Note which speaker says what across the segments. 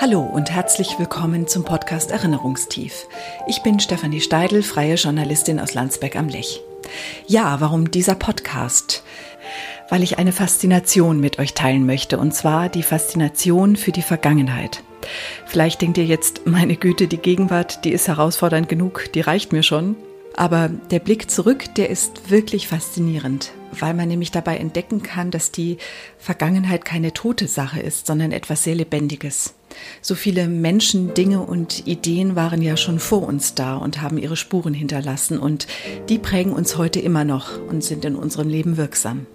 Speaker 1: Hallo und herzlich willkommen zum Podcast Erinnerungstief. Ich bin Stefanie Steidl, freie Journalistin aus Landsberg am Lech. Ja, warum dieser Podcast? Weil ich eine Faszination mit euch teilen möchte, und zwar die Faszination für die Vergangenheit. Vielleicht denkt ihr jetzt, meine Güte, die Gegenwart, die ist herausfordernd genug, die reicht mir schon. Aber der Blick zurück, der ist wirklich faszinierend, weil man nämlich dabei entdecken kann, dass die Vergangenheit keine tote Sache ist, sondern etwas sehr Lebendiges. So viele Menschen, Dinge und Ideen waren ja schon vor uns da und haben ihre Spuren hinterlassen und die prägen uns heute immer noch und sind in unserem Leben wirksam.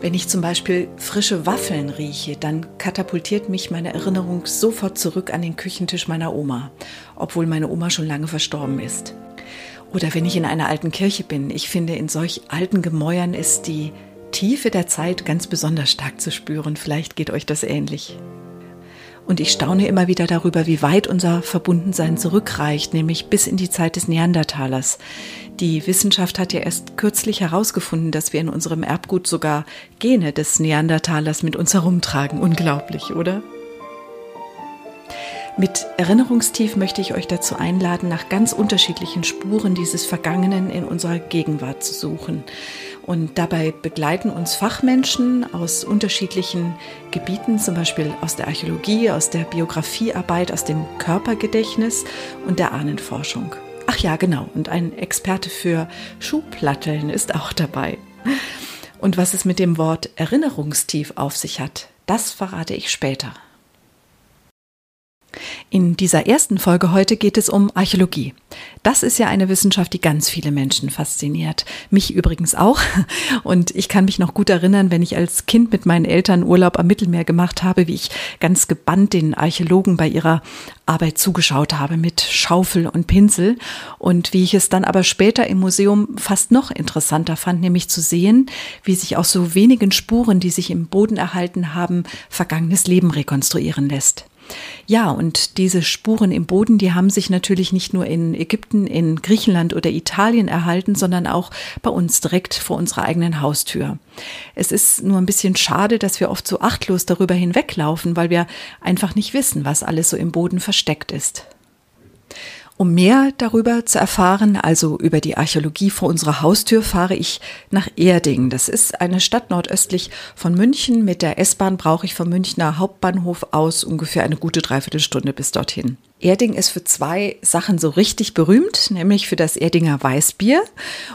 Speaker 1: Wenn ich zum Beispiel frische Waffeln rieche, dann katapultiert mich meine Erinnerung sofort zurück an den Küchentisch meiner Oma, obwohl meine Oma schon lange verstorben ist. Oder wenn ich in einer alten Kirche bin. Ich finde, in solch alten Gemäuern ist die Tiefe der Zeit ganz besonders stark zu spüren. Vielleicht geht euch das ähnlich. Und ich staune immer wieder darüber, wie weit unser Verbundensein zurückreicht, nämlich bis in die Zeit des Neandertalers. Die Wissenschaft hat ja erst kürzlich herausgefunden, dass wir in unserem Erbgut sogar Gene des Neandertalers mit uns herumtragen. Unglaublich, oder? Mit Erinnerungstief möchte ich euch dazu einladen, nach ganz unterschiedlichen Spuren dieses Vergangenen in unserer Gegenwart zu suchen. Und dabei begleiten uns Fachmenschen aus unterschiedlichen Gebieten, zum Beispiel aus der Archäologie, aus der Biografiearbeit, aus dem Körpergedächtnis und der Ahnenforschung. Ach ja, genau. Und ein Experte für Schuhplatteln ist auch dabei. Und was es mit dem Wort Erinnerungstief auf sich hat, das verrate ich später. In dieser ersten Folge heute geht es um Archäologie. Das ist ja eine Wissenschaft, die ganz viele Menschen fasziniert. Mich übrigens auch. Und ich kann mich noch gut erinnern, wenn ich als Kind mit meinen Eltern Urlaub am Mittelmeer gemacht habe, wie ich ganz gebannt den Archäologen bei ihrer Arbeit zugeschaut habe mit Schaufel und Pinsel. Und wie ich es dann aber später im Museum fast noch interessanter fand, nämlich zu sehen, wie sich aus so wenigen Spuren, die sich im Boden erhalten haben, vergangenes Leben rekonstruieren lässt. Ja, und diese Spuren im Boden, die haben sich natürlich nicht nur in Ägypten, in Griechenland oder Italien erhalten, sondern auch bei uns direkt vor unserer eigenen Haustür. Es ist nur ein bisschen schade, dass wir oft so achtlos darüber hinweglaufen, weil wir einfach nicht wissen, was alles so im Boden versteckt ist. Um mehr darüber zu erfahren, also über die Archäologie vor unserer Haustür, fahre ich nach Erding. Das ist eine Stadt nordöstlich von München. Mit der S-Bahn brauche ich vom Münchner Hauptbahnhof aus ungefähr eine gute Dreiviertelstunde bis dorthin. Erding ist für zwei Sachen so richtig berühmt, nämlich für das Erdinger Weißbier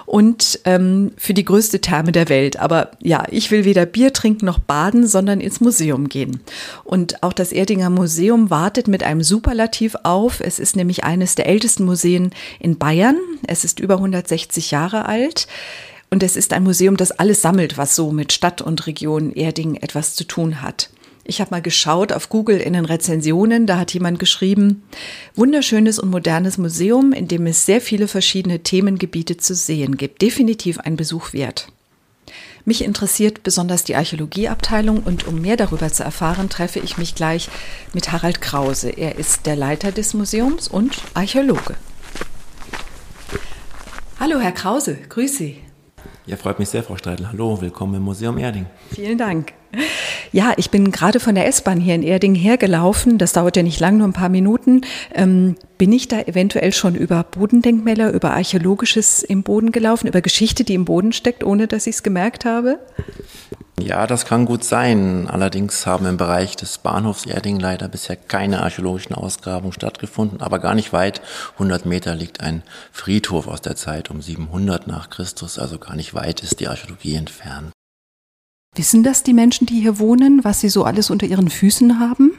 Speaker 1: und ähm, für die größte Therme der Welt. Aber ja, ich will weder Bier trinken noch baden, sondern ins Museum gehen. Und auch das Erdinger Museum wartet mit einem Superlativ auf. Es ist nämlich eines der ältesten Museen in Bayern. Es ist über 160 Jahre alt. Und es ist ein Museum, das alles sammelt, was so mit Stadt und Region Erding etwas zu tun hat. Ich habe mal geschaut auf Google in den Rezensionen, da hat jemand geschrieben, wunderschönes und modernes Museum, in dem es sehr viele verschiedene Themengebiete zu sehen gibt. Definitiv ein Besuch wert. Mich interessiert besonders die Archäologieabteilung und um mehr darüber zu erfahren, treffe ich mich gleich mit Harald Krause. Er ist der Leiter des Museums und Archäologe. Hallo, Herr Krause, grüße Sie.
Speaker 2: Ja, freut mich sehr, Frau Streidel. Hallo, willkommen im Museum Erding.
Speaker 1: Vielen Dank. Ja, ich bin gerade von der S-Bahn hier in Erding hergelaufen. Das dauert ja nicht lang, nur ein paar Minuten. Ähm, bin ich da eventuell schon über Bodendenkmäler, über Archäologisches im Boden gelaufen, über Geschichte, die im Boden steckt, ohne dass ich es gemerkt habe?
Speaker 2: Ja, das kann gut sein. Allerdings haben im Bereich des Bahnhofs Erding leider bisher keine archäologischen Ausgrabungen stattgefunden. Aber gar nicht weit, 100 Meter liegt ein Friedhof aus der Zeit um 700 nach Christus. Also gar nicht weit ist die Archäologie entfernt.
Speaker 1: Wissen das die Menschen, die hier wohnen, was sie so alles unter ihren Füßen haben?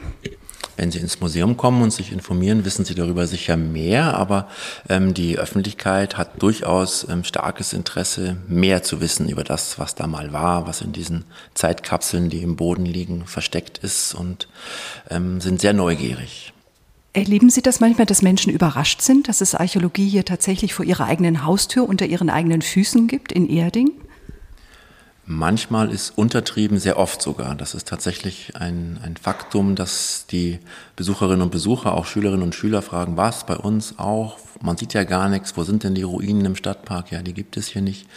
Speaker 2: Wenn Sie ins Museum kommen und sich informieren, wissen Sie darüber sicher mehr, aber ähm, die Öffentlichkeit hat durchaus ähm, starkes Interesse, mehr zu wissen über das, was da mal war, was in diesen Zeitkapseln, die im Boden liegen, versteckt ist und ähm, sind sehr neugierig.
Speaker 1: Erleben Sie das manchmal, dass Menschen überrascht sind, dass es Archäologie hier tatsächlich vor ihrer eigenen Haustür unter ihren eigenen Füßen gibt in Erding?
Speaker 2: Manchmal ist untertrieben, sehr oft sogar. Das ist tatsächlich ein, ein Faktum, dass die Besucherinnen und Besucher, auch Schülerinnen und Schüler fragen, was bei uns auch? Man sieht ja gar nichts. Wo sind denn die Ruinen im Stadtpark? Ja, die gibt es hier nicht.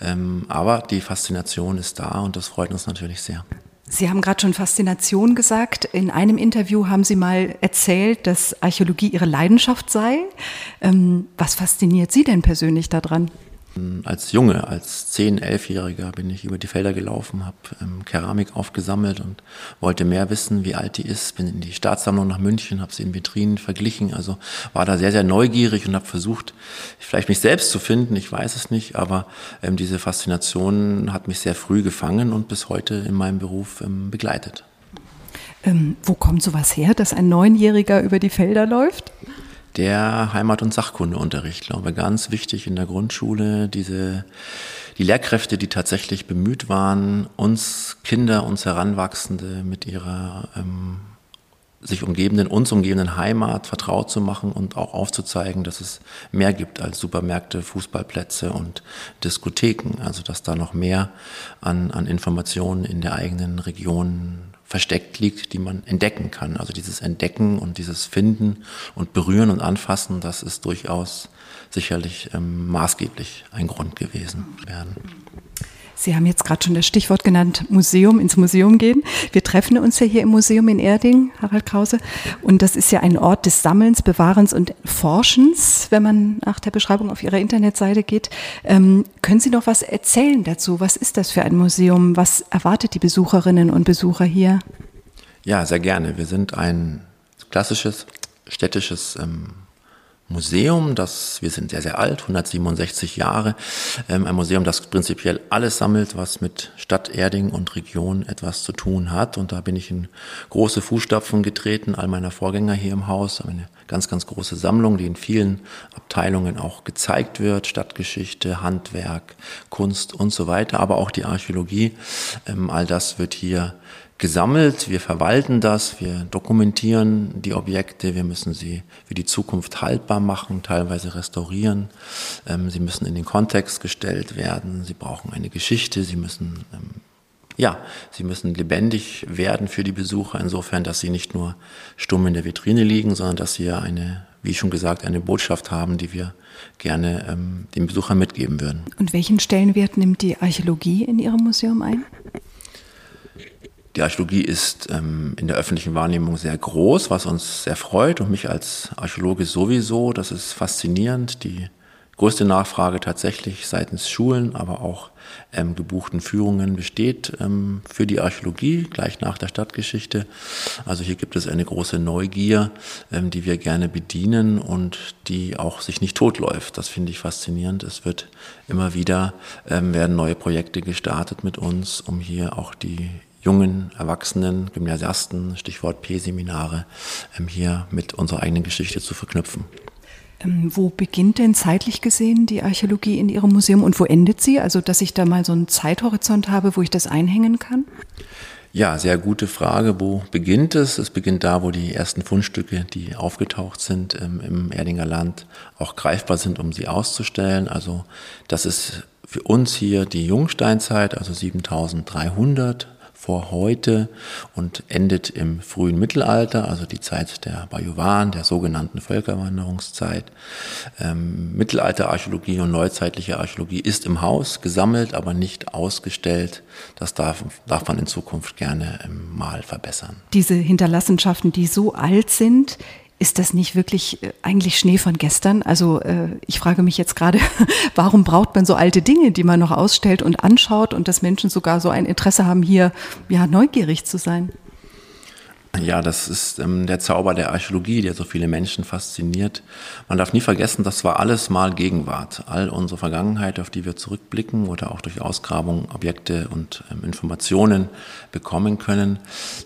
Speaker 2: Ähm, aber die Faszination ist da und das freut uns natürlich sehr.
Speaker 1: Sie haben gerade schon Faszination gesagt. In einem Interview haben Sie mal erzählt, dass Archäologie Ihre Leidenschaft sei. Ähm, was fasziniert Sie denn persönlich daran?
Speaker 2: Als Junge, als 10-, 11-Jähriger bin ich über die Felder gelaufen, habe ähm, Keramik aufgesammelt und wollte mehr wissen, wie alt die ist. Bin in die Staatssammlung nach München, habe sie in Vitrinen verglichen. Also war da sehr, sehr neugierig und habe versucht, vielleicht mich selbst zu finden. Ich weiß es nicht, aber ähm, diese Faszination hat mich sehr früh gefangen und bis heute in meinem Beruf ähm, begleitet.
Speaker 1: Ähm, wo kommt sowas her, dass ein Neunjähriger über die Felder läuft?
Speaker 2: Der Heimat- und Sachkundeunterricht, glaube ich, ganz wichtig in der Grundschule. Diese, die Lehrkräfte, die tatsächlich bemüht waren, uns Kinder, uns Heranwachsende mit ihrer ähm, sich umgebenden, uns umgebenden Heimat vertraut zu machen und auch aufzuzeigen, dass es mehr gibt als Supermärkte, Fußballplätze und Diskotheken. Also dass da noch mehr an, an Informationen in der eigenen Region versteckt liegt, die man entdecken kann. Also dieses Entdecken und dieses Finden und Berühren und Anfassen, das ist durchaus sicherlich ähm, maßgeblich ein Grund gewesen werden.
Speaker 1: Sie haben jetzt gerade schon das Stichwort genannt, Museum, ins Museum gehen. Wir treffen uns ja hier im Museum in Erding, Harald Krause. Und das ist ja ein Ort des Sammelns, Bewahrens und Forschens, wenn man nach der Beschreibung auf Ihrer Internetseite geht. Ähm, können Sie noch was erzählen dazu? Was ist das für ein Museum? Was erwartet die Besucherinnen und Besucher hier?
Speaker 2: Ja, sehr gerne. Wir sind ein klassisches städtisches ähm, Museum, das, wir sind sehr, sehr alt, 167 Jahre, ähm, ein Museum, das prinzipiell alles sammelt, was mit Stadt Erding und Region etwas zu tun hat. Und da bin ich in große Fußstapfen getreten, all meiner Vorgänger hier im Haus, eine ganz, ganz große Sammlung, die in vielen Abteilungen auch gezeigt wird, Stadtgeschichte, Handwerk, Kunst und so weiter, aber auch die Archäologie. Ähm, all das wird hier gesammelt, wir verwalten das, wir dokumentieren die Objekte, wir müssen sie für die Zukunft haltbar machen, teilweise restaurieren. Ähm, sie müssen in den Kontext gestellt werden, sie brauchen eine Geschichte, sie müssen ähm, ja, sie müssen lebendig werden für die Besucher, insofern, dass sie nicht nur stumm in der Vitrine liegen, sondern dass sie ja eine, wie schon gesagt, eine Botschaft haben, die wir gerne ähm, den Besuchern mitgeben würden.
Speaker 1: Und welchen Stellenwert nimmt die Archäologie in Ihrem Museum ein?
Speaker 2: Die Archäologie ist ähm, in der öffentlichen Wahrnehmung sehr groß, was uns sehr freut und mich als Archäologe sowieso. Das ist faszinierend. Die größte Nachfrage tatsächlich seitens Schulen, aber auch ähm, gebuchten Führungen besteht ähm, für die Archäologie gleich nach der Stadtgeschichte. Also hier gibt es eine große Neugier, ähm, die wir gerne bedienen und die auch sich nicht totläuft. Das finde ich faszinierend. Es wird immer wieder ähm, werden neue Projekte gestartet mit uns, um hier auch die jungen Erwachsenen, Gymnasiasten, Stichwort P-Seminare, ähm, hier mit unserer eigenen Geschichte zu verknüpfen.
Speaker 1: Ähm, wo beginnt denn zeitlich gesehen die Archäologie in Ihrem Museum und wo endet sie? Also, dass ich da mal so einen Zeithorizont habe, wo ich das einhängen kann?
Speaker 2: Ja, sehr gute Frage. Wo beginnt es? Es beginnt da, wo die ersten Fundstücke, die aufgetaucht sind ähm, im Erdinger Land, auch greifbar sind, um sie auszustellen. Also das ist für uns hier die Jungsteinzeit, also 7300 vor heute und endet im frühen Mittelalter, also die Zeit der Bajuwan, der sogenannten Völkerwanderungszeit. Ähm, Mittelalterarchäologie und neuzeitliche Archäologie ist im Haus gesammelt, aber nicht ausgestellt. Das darf, darf man in Zukunft gerne ähm, mal verbessern.
Speaker 1: Diese Hinterlassenschaften, die so alt sind, ist das nicht wirklich äh, eigentlich Schnee von gestern? Also äh, ich frage mich jetzt gerade, warum braucht man so alte Dinge, die man noch ausstellt und anschaut und dass Menschen sogar so ein Interesse haben, hier ja neugierig zu sein?
Speaker 2: Ja, das ist ähm, der Zauber der Archäologie, der so viele Menschen fasziniert. Man darf nie vergessen, das war alles mal Gegenwart. All unsere Vergangenheit, auf die wir zurückblicken oder auch durch Ausgrabungen Objekte und ähm, Informationen bekommen können,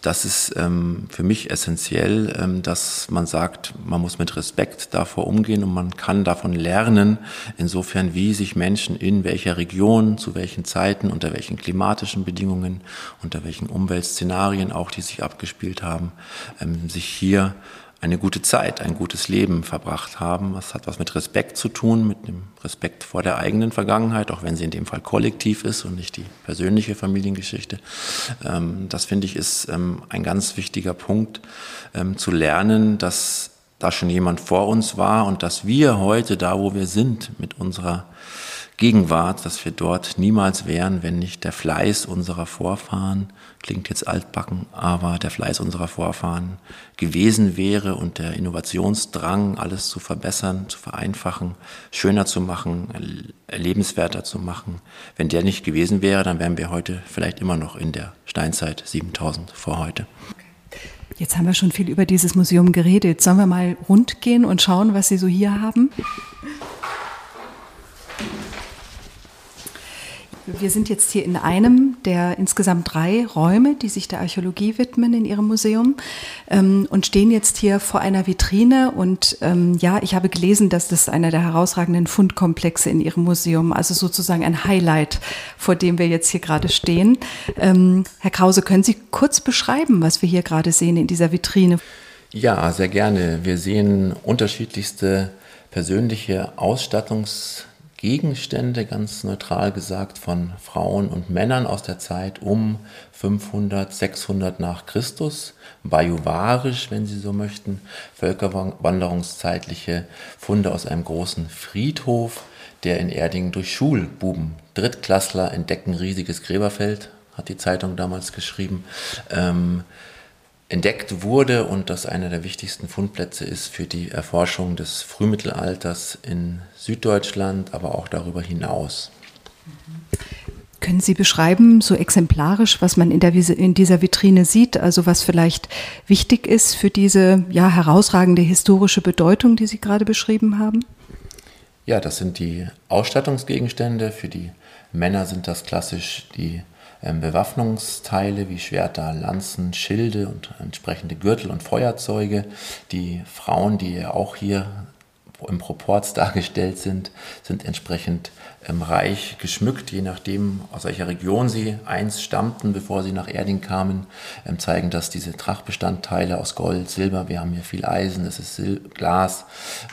Speaker 2: das ist ähm, für mich essentiell, ähm, dass man sagt, man muss mit Respekt davor umgehen und man kann davon lernen, insofern wie sich Menschen in welcher Region, zu welchen Zeiten, unter welchen klimatischen Bedingungen, unter welchen Umweltszenarien auch, die sich abgespielt haben, haben, ähm, sich hier eine gute Zeit, ein gutes Leben verbracht haben. Das hat was mit Respekt zu tun, mit dem Respekt vor der eigenen Vergangenheit, auch wenn sie in dem Fall kollektiv ist und nicht die persönliche Familiengeschichte. Ähm, das finde ich ist ähm, ein ganz wichtiger Punkt, zu lernen, dass da schon jemand vor uns war und dass wir heute da, wo wir sind, mit unserer Gegenwart, dass wir dort niemals wären, wenn nicht der Fleiß unserer Vorfahren, klingt jetzt altbacken, aber der Fleiß unserer Vorfahren gewesen wäre und der Innovationsdrang, alles zu verbessern, zu vereinfachen, schöner zu machen, lebenswerter zu machen. Wenn der nicht gewesen wäre, dann wären wir heute vielleicht immer noch in der Steinzeit 7000 vor heute.
Speaker 1: Jetzt haben wir schon viel über dieses Museum geredet. Sollen wir mal rund gehen und schauen, was Sie so hier haben? Wir sind jetzt hier in einem der insgesamt drei Räume, die sich der Archäologie widmen in Ihrem Museum ähm, und stehen jetzt hier vor einer Vitrine. Und ähm, ja, ich habe gelesen, dass das einer der herausragenden Fundkomplexe in Ihrem Museum, also sozusagen ein Highlight, vor dem wir jetzt hier gerade stehen. Ähm, Herr Krause, können Sie kurz beschreiben, was wir hier gerade sehen in dieser Vitrine?
Speaker 2: Ja, sehr gerne. Wir sehen unterschiedlichste persönliche Ausstattungs- Gegenstände, ganz neutral gesagt, von Frauen und Männern aus der Zeit um 500, 600 nach Christus, bajuwarisch, wenn Sie so möchten, völkerwanderungszeitliche Funde aus einem großen Friedhof, der in Erding durch Schulbuben, Drittklässler entdecken riesiges Gräberfeld, hat die Zeitung damals geschrieben. Ähm, entdeckt wurde und das einer der wichtigsten Fundplätze ist für die Erforschung des Frühmittelalters in Süddeutschland, aber auch darüber hinaus.
Speaker 1: Können Sie beschreiben, so exemplarisch, was man in, der, in dieser Vitrine sieht, also was vielleicht wichtig ist für diese ja, herausragende historische Bedeutung, die Sie gerade beschrieben haben?
Speaker 2: Ja, das sind die Ausstattungsgegenstände. Für die Männer sind das klassisch die Bewaffnungsteile wie Schwerter, Lanzen, Schilde und entsprechende Gürtel und Feuerzeuge. Die Frauen, die auch hier im Proports dargestellt sind, sind entsprechend ähm, reich geschmückt, je nachdem, aus welcher Region sie einst stammten, bevor sie nach Erding kamen, ähm, zeigen das diese Trachtbestandteile aus Gold, Silber, wir haben hier viel Eisen, es ist Sil Glas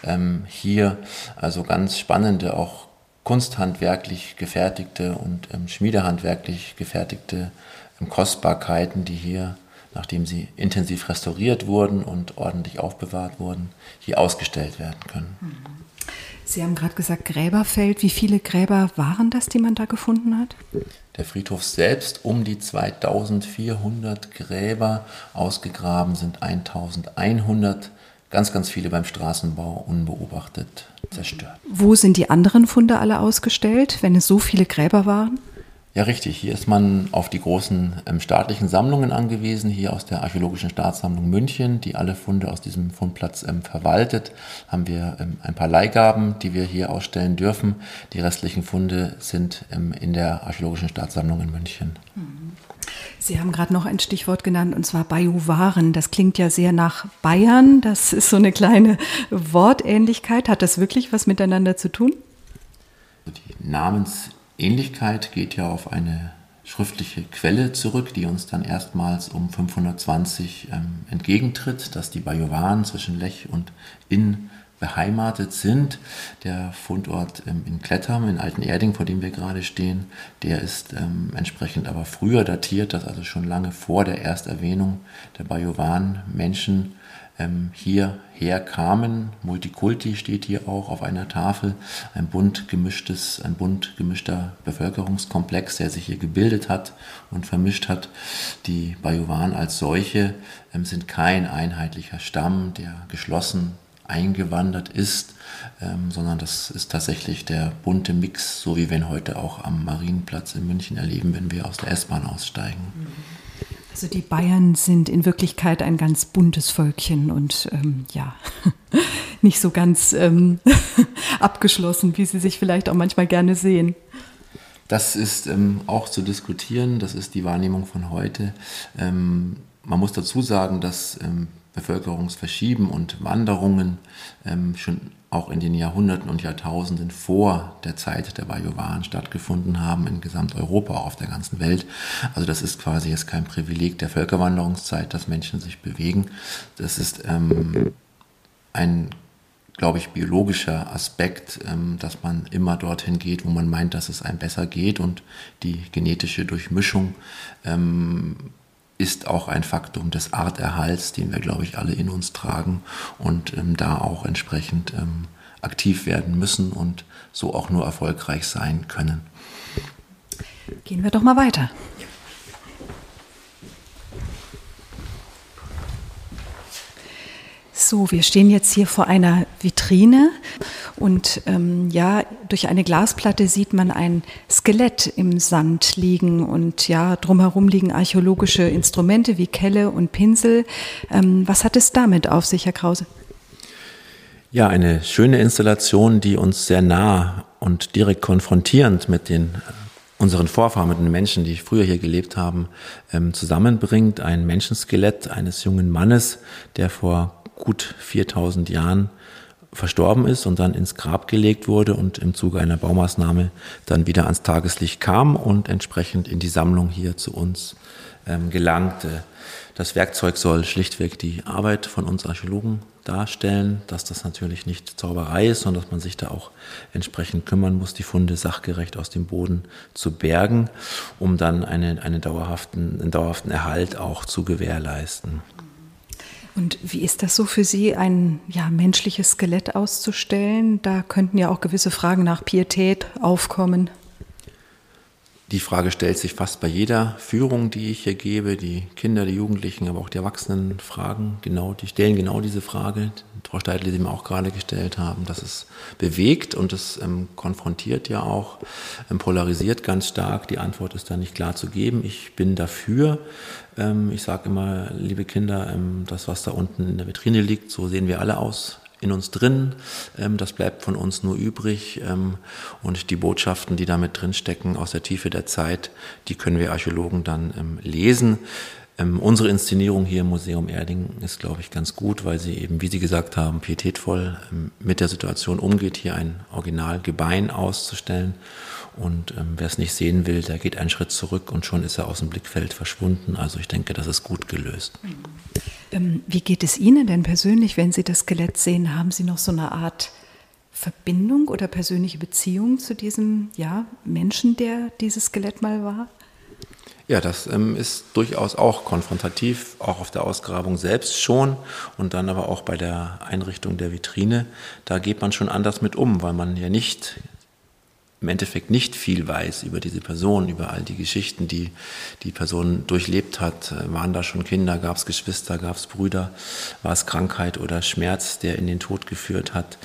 Speaker 2: ähm, hier, also ganz spannende, auch kunsthandwerklich gefertigte und ähm, schmiedehandwerklich gefertigte ähm, Kostbarkeiten, die hier, nachdem sie intensiv restauriert wurden und ordentlich aufbewahrt wurden, hier ausgestellt werden können. Mhm.
Speaker 1: Sie haben gerade gesagt Gräberfeld. Wie viele Gräber waren das, die man da gefunden hat?
Speaker 2: Der Friedhof selbst um die 2400 Gräber ausgegraben sind 1100 ganz, ganz viele beim Straßenbau unbeobachtet zerstört.
Speaker 1: Wo sind die anderen Funde alle ausgestellt, wenn es so viele Gräber waren?
Speaker 2: Ja, richtig. Hier ist man auf die großen ähm, staatlichen Sammlungen angewiesen, hier aus der Archäologischen Staatssammlung München, die alle Funde aus diesem Fundplatz ähm, verwaltet. Haben wir ähm, ein paar Leihgaben, die wir hier ausstellen dürfen. Die restlichen Funde sind ähm, in der Archäologischen Staatssammlung in München. Mhm.
Speaker 1: Sie haben gerade noch ein Stichwort genannt, und zwar Bajuwaren. Das klingt ja sehr nach Bayern. Das ist so eine kleine Wortähnlichkeit. Hat das wirklich was miteinander zu tun?
Speaker 2: Die Namensähnlichkeit geht ja auf eine schriftliche Quelle zurück, die uns dann erstmals um 520 ähm, entgegentritt, dass die Bajuwaren zwischen Lech und Inn beheimatet sind. Der Fundort ähm, in Klettham, in Altenerding, vor dem wir gerade stehen, der ist ähm, entsprechend aber früher datiert, dass also schon lange vor der Ersterwähnung der Bajovan Menschen ähm, hierher kamen. Multikulti steht hier auch auf einer Tafel. Ein bunt gemischtes, ein bunt gemischter Bevölkerungskomplex, der sich hier gebildet hat und vermischt hat. Die Bajovan als solche sind kein einheitlicher Stamm, der geschlossen eingewandert ist, ähm, sondern das ist tatsächlich der bunte Mix, so wie wir ihn heute auch am Marienplatz in München erleben, wenn wir aus der S-Bahn aussteigen.
Speaker 1: Also die Bayern sind in Wirklichkeit ein ganz buntes Völkchen und ähm, ja, nicht so ganz ähm, abgeschlossen, wie sie sich vielleicht auch manchmal gerne sehen.
Speaker 2: Das ist ähm, auch zu diskutieren, das ist die Wahrnehmung von heute. Ähm, man muss dazu sagen, dass ähm, Bevölkerungsverschieben und Wanderungen ähm, schon auch in den Jahrhunderten und Jahrtausenden vor der Zeit der Bajuwaren stattgefunden haben in Gesamteuropa, auch auf der ganzen Welt. Also das ist quasi jetzt kein Privileg der Völkerwanderungszeit, dass Menschen sich bewegen. Das ist ähm, ein glaube ich, biologischer Aspekt, ähm, dass man immer dorthin geht, wo man meint, dass es einem besser geht und die genetische Durchmischung ähm, ist auch ein Faktum des Arterhalts, den wir, glaube ich, alle in uns tragen und ähm, da auch entsprechend ähm, aktiv werden müssen und so auch nur erfolgreich sein können.
Speaker 1: Gehen wir doch mal weiter. So, wir stehen jetzt hier vor einer Vitrine und ähm, ja, durch eine Glasplatte sieht man ein Skelett im Sand liegen und ja, drumherum liegen archäologische Instrumente wie Kelle und Pinsel. Ähm, was hat es damit auf sich, Herr Krause?
Speaker 2: Ja, eine schöne Installation, die uns sehr nah und direkt konfrontierend mit den unseren Vorfahren, mit den Menschen, die früher hier gelebt haben, ähm, zusammenbringt. Ein Menschenskelett eines jungen Mannes, der vor gut 4000 Jahren verstorben ist und dann ins Grab gelegt wurde und im Zuge einer Baumaßnahme dann wieder ans Tageslicht kam und entsprechend in die Sammlung hier zu uns ähm, gelangte. Das Werkzeug soll schlichtweg die Arbeit von uns Archäologen darstellen, dass das natürlich nicht Zauberei ist, sondern dass man sich da auch entsprechend kümmern muss, die Funde sachgerecht aus dem Boden zu bergen, um dann eine, eine dauerhaften, einen dauerhaften Erhalt auch zu gewährleisten.
Speaker 1: Und wie ist das so für Sie, ein ja, menschliches Skelett auszustellen? Da könnten ja auch gewisse Fragen nach Pietät aufkommen.
Speaker 2: Die Frage stellt sich fast bei jeder Führung, die ich hier gebe. Die Kinder, die Jugendlichen, aber auch die Erwachsenen fragen genau, die stellen genau diese Frage. Frau Steidl, die Sie mir auch gerade gestellt haben, dass es bewegt und es ähm, konfrontiert ja auch, ähm, polarisiert ganz stark. Die Antwort ist da nicht klar zu geben. Ich bin dafür. Ähm, ich sage immer, liebe Kinder, ähm, das, was da unten in der Vitrine liegt, so sehen wir alle aus in uns drin. Ähm, das bleibt von uns nur übrig. Ähm, und die Botschaften, die damit drinstecken aus der Tiefe der Zeit, die können wir Archäologen dann ähm, lesen. Unsere Inszenierung hier im Museum Erding ist, glaube ich, ganz gut, weil sie eben, wie Sie gesagt haben, pietätvoll mit der Situation umgeht, hier ein Originalgebein auszustellen. Und wer es nicht sehen will, der geht einen Schritt zurück und schon ist er aus dem Blickfeld verschwunden. Also ich denke, das ist gut gelöst. Mhm.
Speaker 1: Ähm, wie geht es Ihnen denn persönlich, wenn Sie das Skelett sehen? Haben Sie noch so eine Art Verbindung oder persönliche Beziehung zu diesem ja, Menschen, der dieses Skelett mal war?
Speaker 2: Ja, das ähm, ist durchaus auch konfrontativ, auch auf der Ausgrabung selbst schon und dann aber auch bei der Einrichtung der Vitrine. Da geht man schon anders mit um, weil man ja nicht im Endeffekt nicht viel weiß über diese Person, über all die Geschichten, die die Person durchlebt hat. Waren da schon Kinder, gab es Geschwister, gab es Brüder, war es Krankheit oder Schmerz, der in den Tod geführt hat.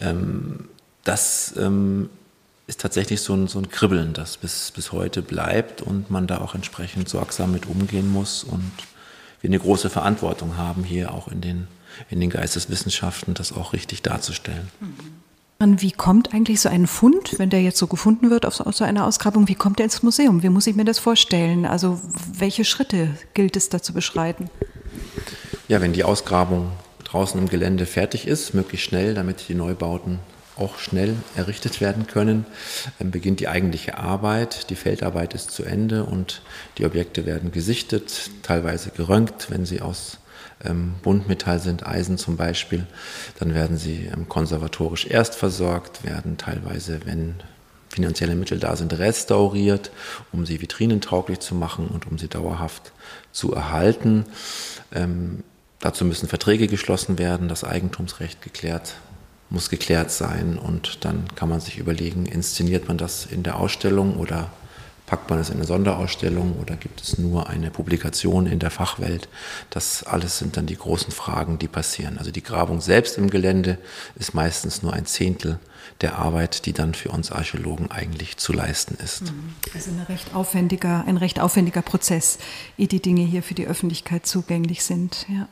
Speaker 2: Ähm, das ähm, ist tatsächlich so ein, so ein Kribbeln, das bis, bis heute bleibt und man da auch entsprechend sorgsam mit umgehen muss und wir eine große Verantwortung haben, hier auch in den, in den Geisteswissenschaften das auch richtig darzustellen. Mhm.
Speaker 1: Wie kommt eigentlich so ein Fund, wenn der jetzt so gefunden wird aus, aus so einer Ausgrabung, wie kommt der ins Museum? Wie muss ich mir das vorstellen? Also welche Schritte gilt es da zu beschreiten?
Speaker 2: Ja, wenn die Ausgrabung draußen im Gelände fertig ist, möglichst schnell, damit die Neubauten auch schnell errichtet werden können, dann beginnt die eigentliche Arbeit. Die Feldarbeit ist zu Ende und die Objekte werden gesichtet, teilweise geröntgt, wenn sie aus ähm, Buntmetall sind, Eisen zum Beispiel, dann werden sie ähm, konservatorisch erst versorgt, werden teilweise, wenn finanzielle Mittel da sind, restauriert, um sie vitrinentauglich zu machen und um sie dauerhaft zu erhalten. Ähm, dazu müssen Verträge geschlossen werden, das Eigentumsrecht geklärt muss geklärt sein und dann kann man sich überlegen, inszeniert man das in der Ausstellung oder Packt man es in eine Sonderausstellung oder gibt es nur eine Publikation in der Fachwelt? Das alles sind dann die großen Fragen, die passieren. Also die Grabung selbst im Gelände ist meistens nur ein Zehntel der Arbeit, die dann für uns Archäologen eigentlich zu leisten ist. Mhm.
Speaker 1: Also ein recht aufwendiger, ein recht aufwendiger Prozess, ehe die Dinge hier für die Öffentlichkeit zugänglich sind. Ja.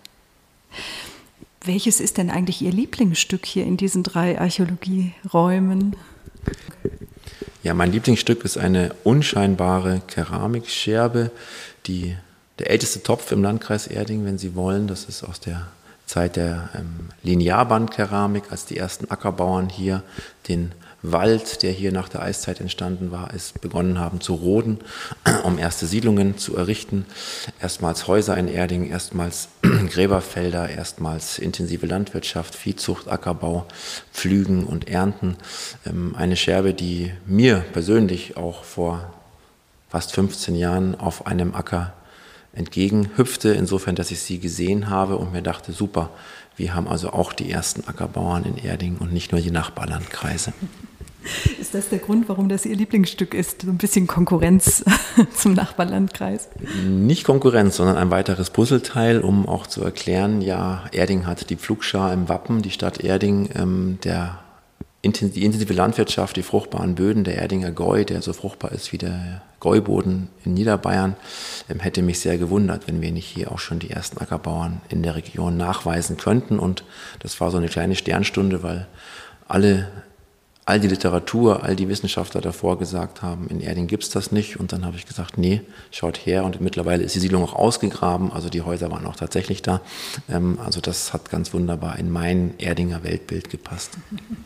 Speaker 1: Welches ist denn eigentlich Ihr Lieblingsstück hier in diesen drei Archäologieräumen?
Speaker 2: Ja, mein Lieblingsstück ist eine unscheinbare Keramikscherbe, die der älteste Topf im Landkreis Erding, wenn Sie wollen. Das ist aus der Zeit der ähm, Linearbandkeramik, als die ersten Ackerbauern hier den Wald, der hier nach der Eiszeit entstanden war, ist begonnen haben zu roden, um erste Siedlungen zu errichten. Erstmals Häuser in Erding, erstmals Gräberfelder, erstmals intensive Landwirtschaft, Viehzucht, Ackerbau, Pflügen und Ernten. Ähm, eine Scherbe, die mir persönlich auch vor fast 15 Jahren auf einem Acker entgegenhüpfte, insofern, dass ich sie gesehen habe und mir dachte, super, wir haben also auch die ersten Ackerbauern in Erding und nicht nur die Nachbarlandkreise.
Speaker 1: Ist das der Grund, warum das Ihr Lieblingsstück ist? So ein bisschen Konkurrenz zum Nachbarlandkreis?
Speaker 2: Nicht Konkurrenz, sondern ein weiteres Puzzleteil, um auch zu erklären, ja, Erding hat die Pflugschar im Wappen, die Stadt Erding, ähm, der, die intensive Landwirtschaft, die fruchtbaren Böden, der Erdinger Gäu, der so fruchtbar ist wie der Gäuboden in Niederbayern, ähm, hätte mich sehr gewundert, wenn wir nicht hier auch schon die ersten Ackerbauern in der Region nachweisen könnten. Und das war so eine kleine Sternstunde, weil alle all die Literatur, all die Wissenschaftler davor gesagt haben, in Erding gibt es das nicht. Und dann habe ich gesagt, nee, schaut her. Und mittlerweile ist die Siedlung auch ausgegraben. Also die Häuser waren auch tatsächlich da. Ähm, also das hat ganz wunderbar in mein Erdinger Weltbild gepasst.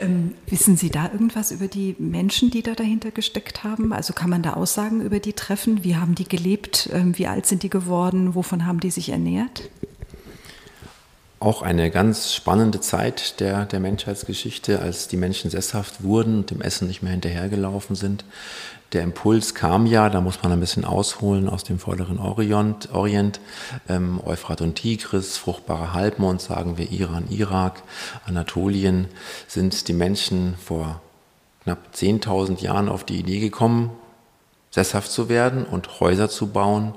Speaker 1: Ähm, wissen Sie da irgendwas über die Menschen, die da dahinter gesteckt haben? Also kann man da Aussagen über die treffen? Wie haben die gelebt? Ähm, wie alt sind die geworden? Wovon haben die sich ernährt?
Speaker 2: Auch eine ganz spannende Zeit der, der Menschheitsgeschichte, als die Menschen sesshaft wurden und dem Essen nicht mehr hinterhergelaufen sind. Der Impuls kam ja, da muss man ein bisschen ausholen aus dem vorderen Orient, Orient ähm, Euphrat und Tigris, fruchtbare Halbmond, sagen wir Iran, Irak, Anatolien, sind die Menschen vor knapp 10.000 Jahren auf die Idee gekommen, sesshaft zu werden und Häuser zu bauen,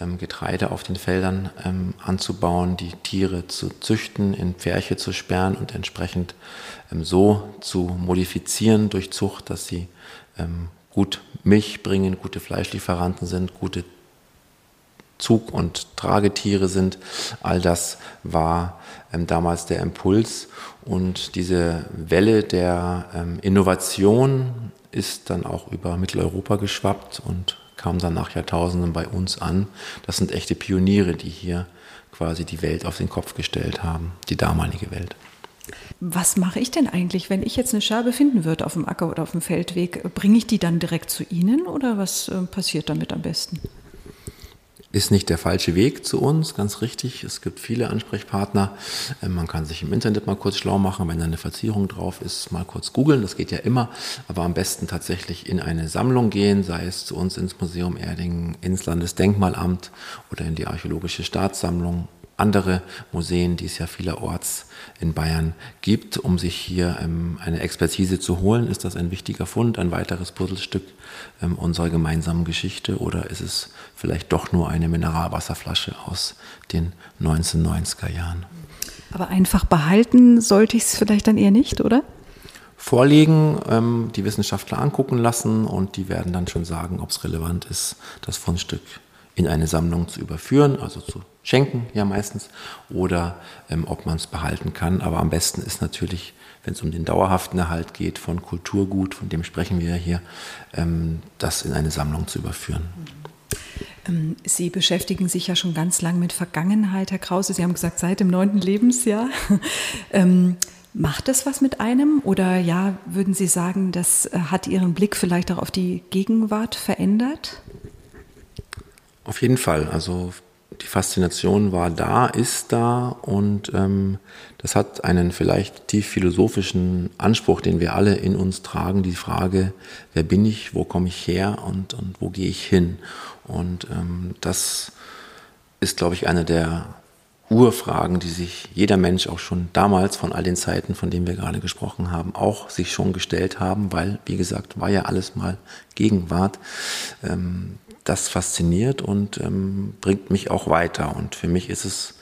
Speaker 2: ähm, Getreide auf den Feldern ähm, anzubauen, die Tiere zu züchten, in Pferche zu sperren und entsprechend ähm, so zu modifizieren durch Zucht, dass sie gut Milch bringen, gute Fleischlieferanten sind, gute Zug- und Tragetiere sind. All das war ähm, damals der Impuls und diese Welle der ähm, Innovation ist dann auch über Mitteleuropa geschwappt und kam dann nach Jahrtausenden bei uns an. Das sind echte Pioniere, die hier quasi die Welt auf den Kopf gestellt haben, die damalige Welt.
Speaker 1: Was mache ich denn eigentlich, wenn ich jetzt eine Scherbe finden würde auf dem Acker oder auf dem Feldweg? Bringe ich die dann direkt zu Ihnen oder was äh, passiert damit am besten?
Speaker 2: Ist nicht der falsche Weg zu uns, ganz richtig. Es gibt viele Ansprechpartner. Ähm, man kann sich im Internet mal kurz schlau machen, wenn da eine Verzierung drauf ist, mal kurz googeln, das geht ja immer. Aber am besten tatsächlich in eine Sammlung gehen, sei es zu uns ins Museum Erding, ins Landesdenkmalamt oder in die Archäologische Staatssammlung andere Museen, die es ja vielerorts in Bayern gibt. Um sich hier ähm, eine Expertise zu holen, ist das ein wichtiger Fund, ein weiteres Puzzlestück ähm, unserer gemeinsamen Geschichte oder ist es vielleicht doch nur eine Mineralwasserflasche aus den 1990er Jahren?
Speaker 1: Aber einfach behalten sollte ich es vielleicht dann eher nicht, oder?
Speaker 2: vorlegen, ähm, die Wissenschaftler angucken lassen und die werden dann schon sagen, ob es relevant ist, das Fundstück in eine Sammlung zu überführen, also zu schenken ja meistens, oder ähm, ob man es behalten kann. Aber am besten ist natürlich, wenn es um den dauerhaften Erhalt geht von Kulturgut, von dem sprechen wir ja hier, ähm, das in eine Sammlung zu überführen.
Speaker 1: Ähm, Sie beschäftigen sich ja schon ganz lang mit Vergangenheit, Herr Krause. Sie haben gesagt, seit dem neunten Lebensjahr. ähm, macht das was mit einem? Oder ja, würden Sie sagen, das äh, hat Ihren Blick vielleicht auch auf die Gegenwart verändert?
Speaker 2: Auf jeden Fall. Also die Faszination war da, ist da und ähm, das hat einen vielleicht tief philosophischen Anspruch, den wir alle in uns tragen, die Frage, wer bin ich, wo komme ich her und, und wo gehe ich hin? Und ähm, das ist, glaube ich, eine der Urfragen, die sich jeder Mensch auch schon damals von all den Zeiten, von denen wir gerade gesprochen haben, auch sich schon gestellt haben, weil, wie gesagt, war ja alles mal Gegenwart. Ähm, das fasziniert und ähm, bringt mich auch weiter. Und für mich ist es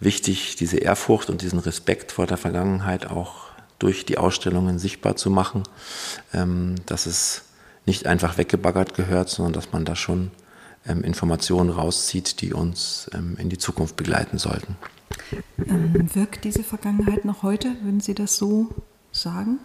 Speaker 2: wichtig, diese Ehrfurcht und diesen Respekt vor der Vergangenheit auch durch die Ausstellungen sichtbar zu machen, ähm, dass es nicht einfach weggebaggert gehört, sondern dass man da schon ähm, Informationen rauszieht, die uns ähm, in die Zukunft begleiten sollten.
Speaker 1: Ähm, wirkt diese Vergangenheit noch heute? Würden Sie das so sagen?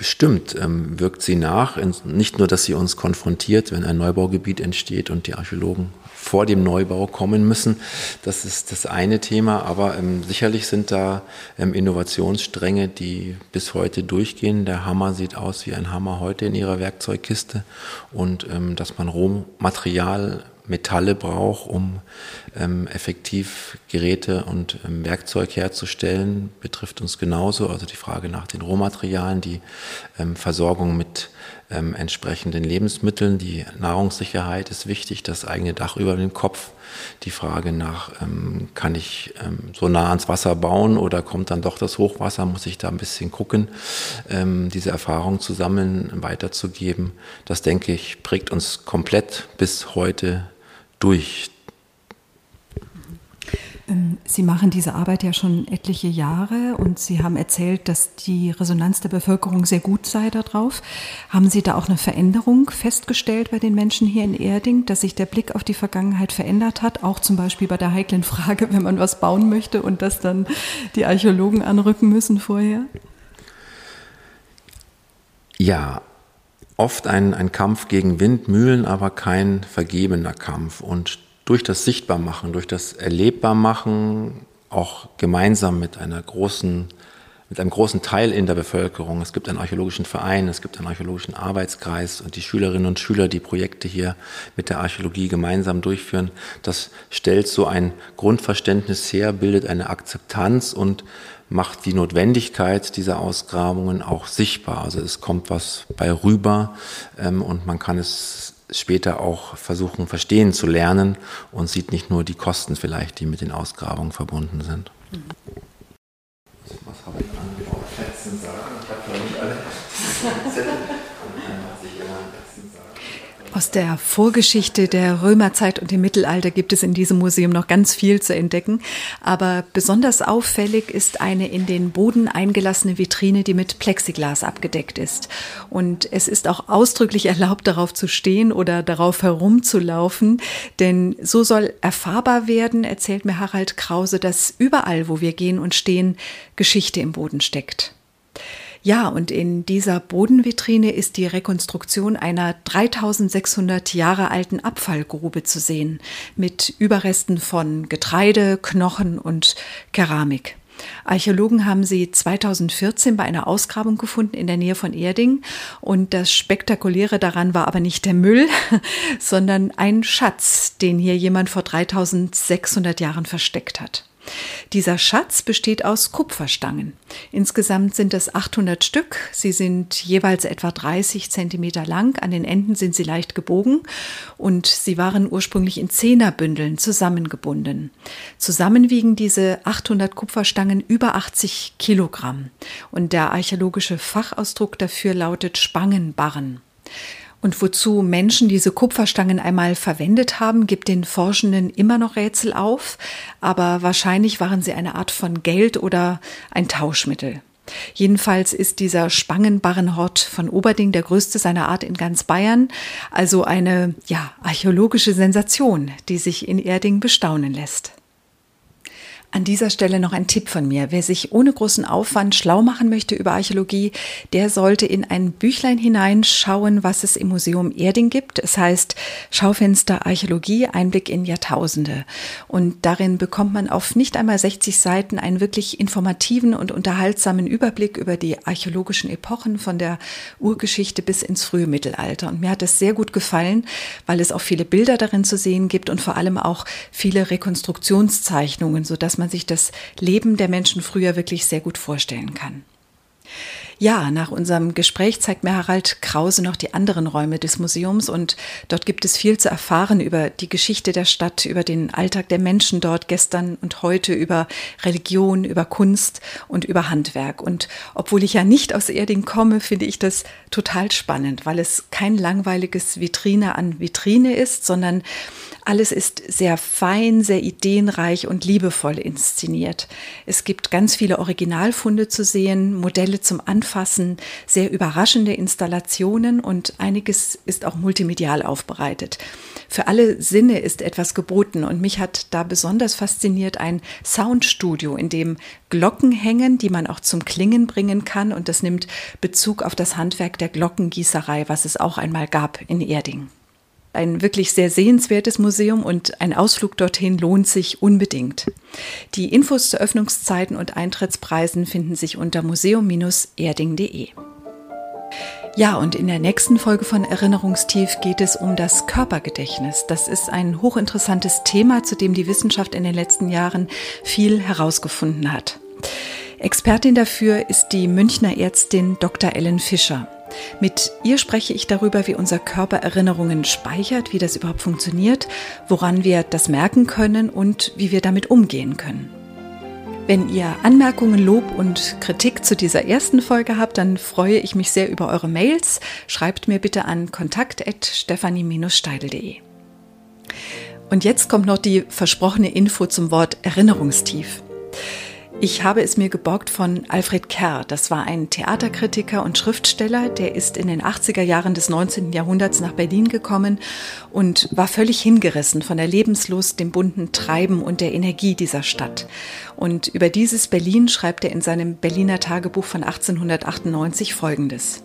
Speaker 2: Bestimmt ähm, wirkt sie nach. Nicht nur, dass sie uns konfrontiert, wenn ein Neubaugebiet entsteht und die Archäologen vor dem Neubau kommen müssen. Das ist das eine Thema. Aber ähm, sicherlich sind da ähm, Innovationsstränge, die bis heute durchgehen. Der Hammer sieht aus wie ein Hammer heute in ihrer Werkzeugkiste. Und ähm, dass man Rohmaterial Metalle braucht, um ähm, effektiv Geräte und ähm, Werkzeug herzustellen, betrifft uns genauso. Also die Frage nach den Rohmaterialien, die ähm, Versorgung mit ähm, entsprechenden Lebensmitteln. Die Nahrungssicherheit ist wichtig, das eigene Dach über dem Kopf. Die Frage nach, ähm, kann ich ähm, so nah ans Wasser bauen oder kommt dann doch das Hochwasser, muss ich da ein bisschen gucken, ähm, diese Erfahrung zu sammeln, weiterzugeben. Das, denke ich, prägt uns komplett bis heute durch.
Speaker 1: Ähm, Sie machen diese Arbeit ja schon etliche Jahre und Sie haben erzählt, dass die Resonanz der Bevölkerung sehr gut sei darauf. Haben Sie da auch eine Veränderung festgestellt bei den Menschen hier in Erding, dass sich der Blick auf die Vergangenheit verändert hat? Auch zum Beispiel bei der heiklen Frage, wenn man was bauen möchte und das dann die Archäologen anrücken müssen vorher?
Speaker 2: Ja, oft ein, ein Kampf gegen Windmühlen, aber kein vergebener Kampf. Und durch das Sichtbarmachen, durch das Erlebbarmachen, auch gemeinsam mit einer großen, mit einem großen Teil in der Bevölkerung. Es gibt einen archäologischen Verein, es gibt einen archäologischen Arbeitskreis und die Schülerinnen und Schüler, die Projekte hier mit der Archäologie gemeinsam durchführen. Das stellt so ein Grundverständnis her, bildet eine Akzeptanz und macht die Notwendigkeit dieser Ausgrabungen auch sichtbar. Also es kommt was bei rüber ähm, und man kann es später auch versuchen, verstehen zu lernen und sieht nicht nur die Kosten vielleicht, die mit den Ausgrabungen verbunden sind. Mhm. Was habe ich an Fetzen sagen? Ich habe noch nicht alle Zettel.
Speaker 1: Aus der Vorgeschichte der Römerzeit und dem Mittelalter gibt es in diesem Museum noch ganz viel zu entdecken. Aber besonders auffällig ist eine in den Boden eingelassene Vitrine, die mit Plexiglas abgedeckt ist. Und es ist auch ausdrücklich erlaubt, darauf zu stehen oder darauf herumzulaufen. Denn so soll erfahrbar werden, erzählt mir Harald Krause, dass überall, wo wir gehen und stehen, Geschichte im Boden steckt. Ja, und in dieser Bodenvitrine ist die Rekonstruktion einer 3600 Jahre alten Abfallgrube zu sehen, mit Überresten von Getreide, Knochen und Keramik. Archäologen haben sie 2014 bei einer Ausgrabung gefunden in der Nähe von Erding. Und das Spektakuläre daran war aber nicht der Müll, sondern ein Schatz, den hier jemand vor 3600 Jahren versteckt hat. Dieser Schatz besteht aus Kupferstangen. Insgesamt sind es 800 Stück. Sie sind jeweils etwa 30 Zentimeter lang. An den Enden sind sie leicht gebogen und sie waren ursprünglich in Zehnerbündeln zusammengebunden. Zusammen wiegen diese 800 Kupferstangen über 80 Kilogramm. Und der archäologische Fachausdruck dafür lautet Spangenbarren. Und wozu Menschen diese Kupferstangen einmal verwendet haben, gibt den Forschenden immer noch Rätsel auf, aber wahrscheinlich waren sie eine Art von Geld oder ein Tauschmittel. Jedenfalls ist dieser Spangenbarrenhort von Oberding der größte seiner Art in ganz Bayern, also eine ja, archäologische Sensation, die sich in Erding bestaunen lässt. An dieser Stelle noch ein Tipp von mir. Wer sich ohne großen Aufwand schlau machen möchte über Archäologie, der sollte in ein Büchlein hineinschauen, was es im Museum Erding gibt. Es heißt Schaufenster Archäologie, Einblick in Jahrtausende. Und darin bekommt man auf nicht einmal 60 Seiten einen wirklich informativen und unterhaltsamen Überblick über die archäologischen Epochen von der Urgeschichte bis ins frühe Mittelalter. Und mir hat es sehr gut gefallen, weil es auch viele Bilder darin zu sehen gibt und vor allem auch viele Rekonstruktionszeichnungen, sodass man sich das Leben der Menschen früher wirklich sehr gut vorstellen kann. Ja, nach unserem Gespräch zeigt mir Harald Krause noch die anderen Räume des Museums und dort gibt es viel zu erfahren über die Geschichte der Stadt, über den Alltag der Menschen dort gestern und heute, über Religion, über Kunst und über Handwerk. Und obwohl ich ja nicht aus Erding komme, finde ich das total spannend, weil es kein langweiliges Vitrine an Vitrine ist, sondern alles ist sehr fein, sehr ideenreich und liebevoll inszeniert. Es gibt ganz viele Originalfunde zu sehen, Modelle zum Anfassen, sehr überraschende Installationen und einiges ist auch multimedial aufbereitet. Für alle Sinne ist etwas geboten und mich hat da besonders fasziniert ein Soundstudio, in dem Glocken hängen, die man auch zum Klingen bringen kann und das nimmt Bezug auf das Handwerk der Glockengießerei, was es auch einmal gab in Erding ein wirklich sehr sehenswertes Museum und ein Ausflug dorthin lohnt sich unbedingt. Die Infos zu Öffnungszeiten und Eintrittspreisen finden sich unter museum-erding.de. Ja, und in der nächsten Folge von Erinnerungstief geht es um das Körpergedächtnis. Das ist ein hochinteressantes Thema, zu dem die Wissenschaft in den letzten Jahren viel herausgefunden hat. Expertin dafür ist die Münchner Ärztin Dr. Ellen Fischer. Mit ihr spreche ich darüber, wie unser Körper Erinnerungen speichert, wie das überhaupt funktioniert, woran wir das merken können und wie wir damit umgehen können. Wenn ihr Anmerkungen, Lob und Kritik zu dieser ersten Folge habt, dann freue ich mich sehr über eure Mails. Schreibt mir bitte an kontakt.stefanie-steidel.de. Und jetzt kommt noch die versprochene Info zum Wort Erinnerungstief. Ich habe es mir geborgt von Alfred Kerr. Das war ein Theaterkritiker und Schriftsteller. Der ist in den 80er Jahren des 19. Jahrhunderts nach Berlin gekommen und war völlig hingerissen von der Lebenslust, dem bunten Treiben und der Energie dieser Stadt. Und über dieses Berlin schreibt er in seinem Berliner Tagebuch von 1898 Folgendes.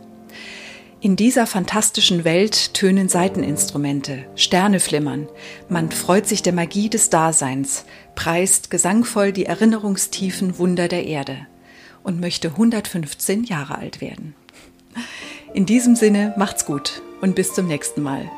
Speaker 1: In dieser fantastischen Welt tönen Saiteninstrumente, Sterne flimmern, man freut sich der Magie des Daseins, preist gesangvoll die erinnerungstiefen Wunder der Erde und möchte 115 Jahre alt werden. In diesem Sinne macht's gut und bis zum nächsten Mal.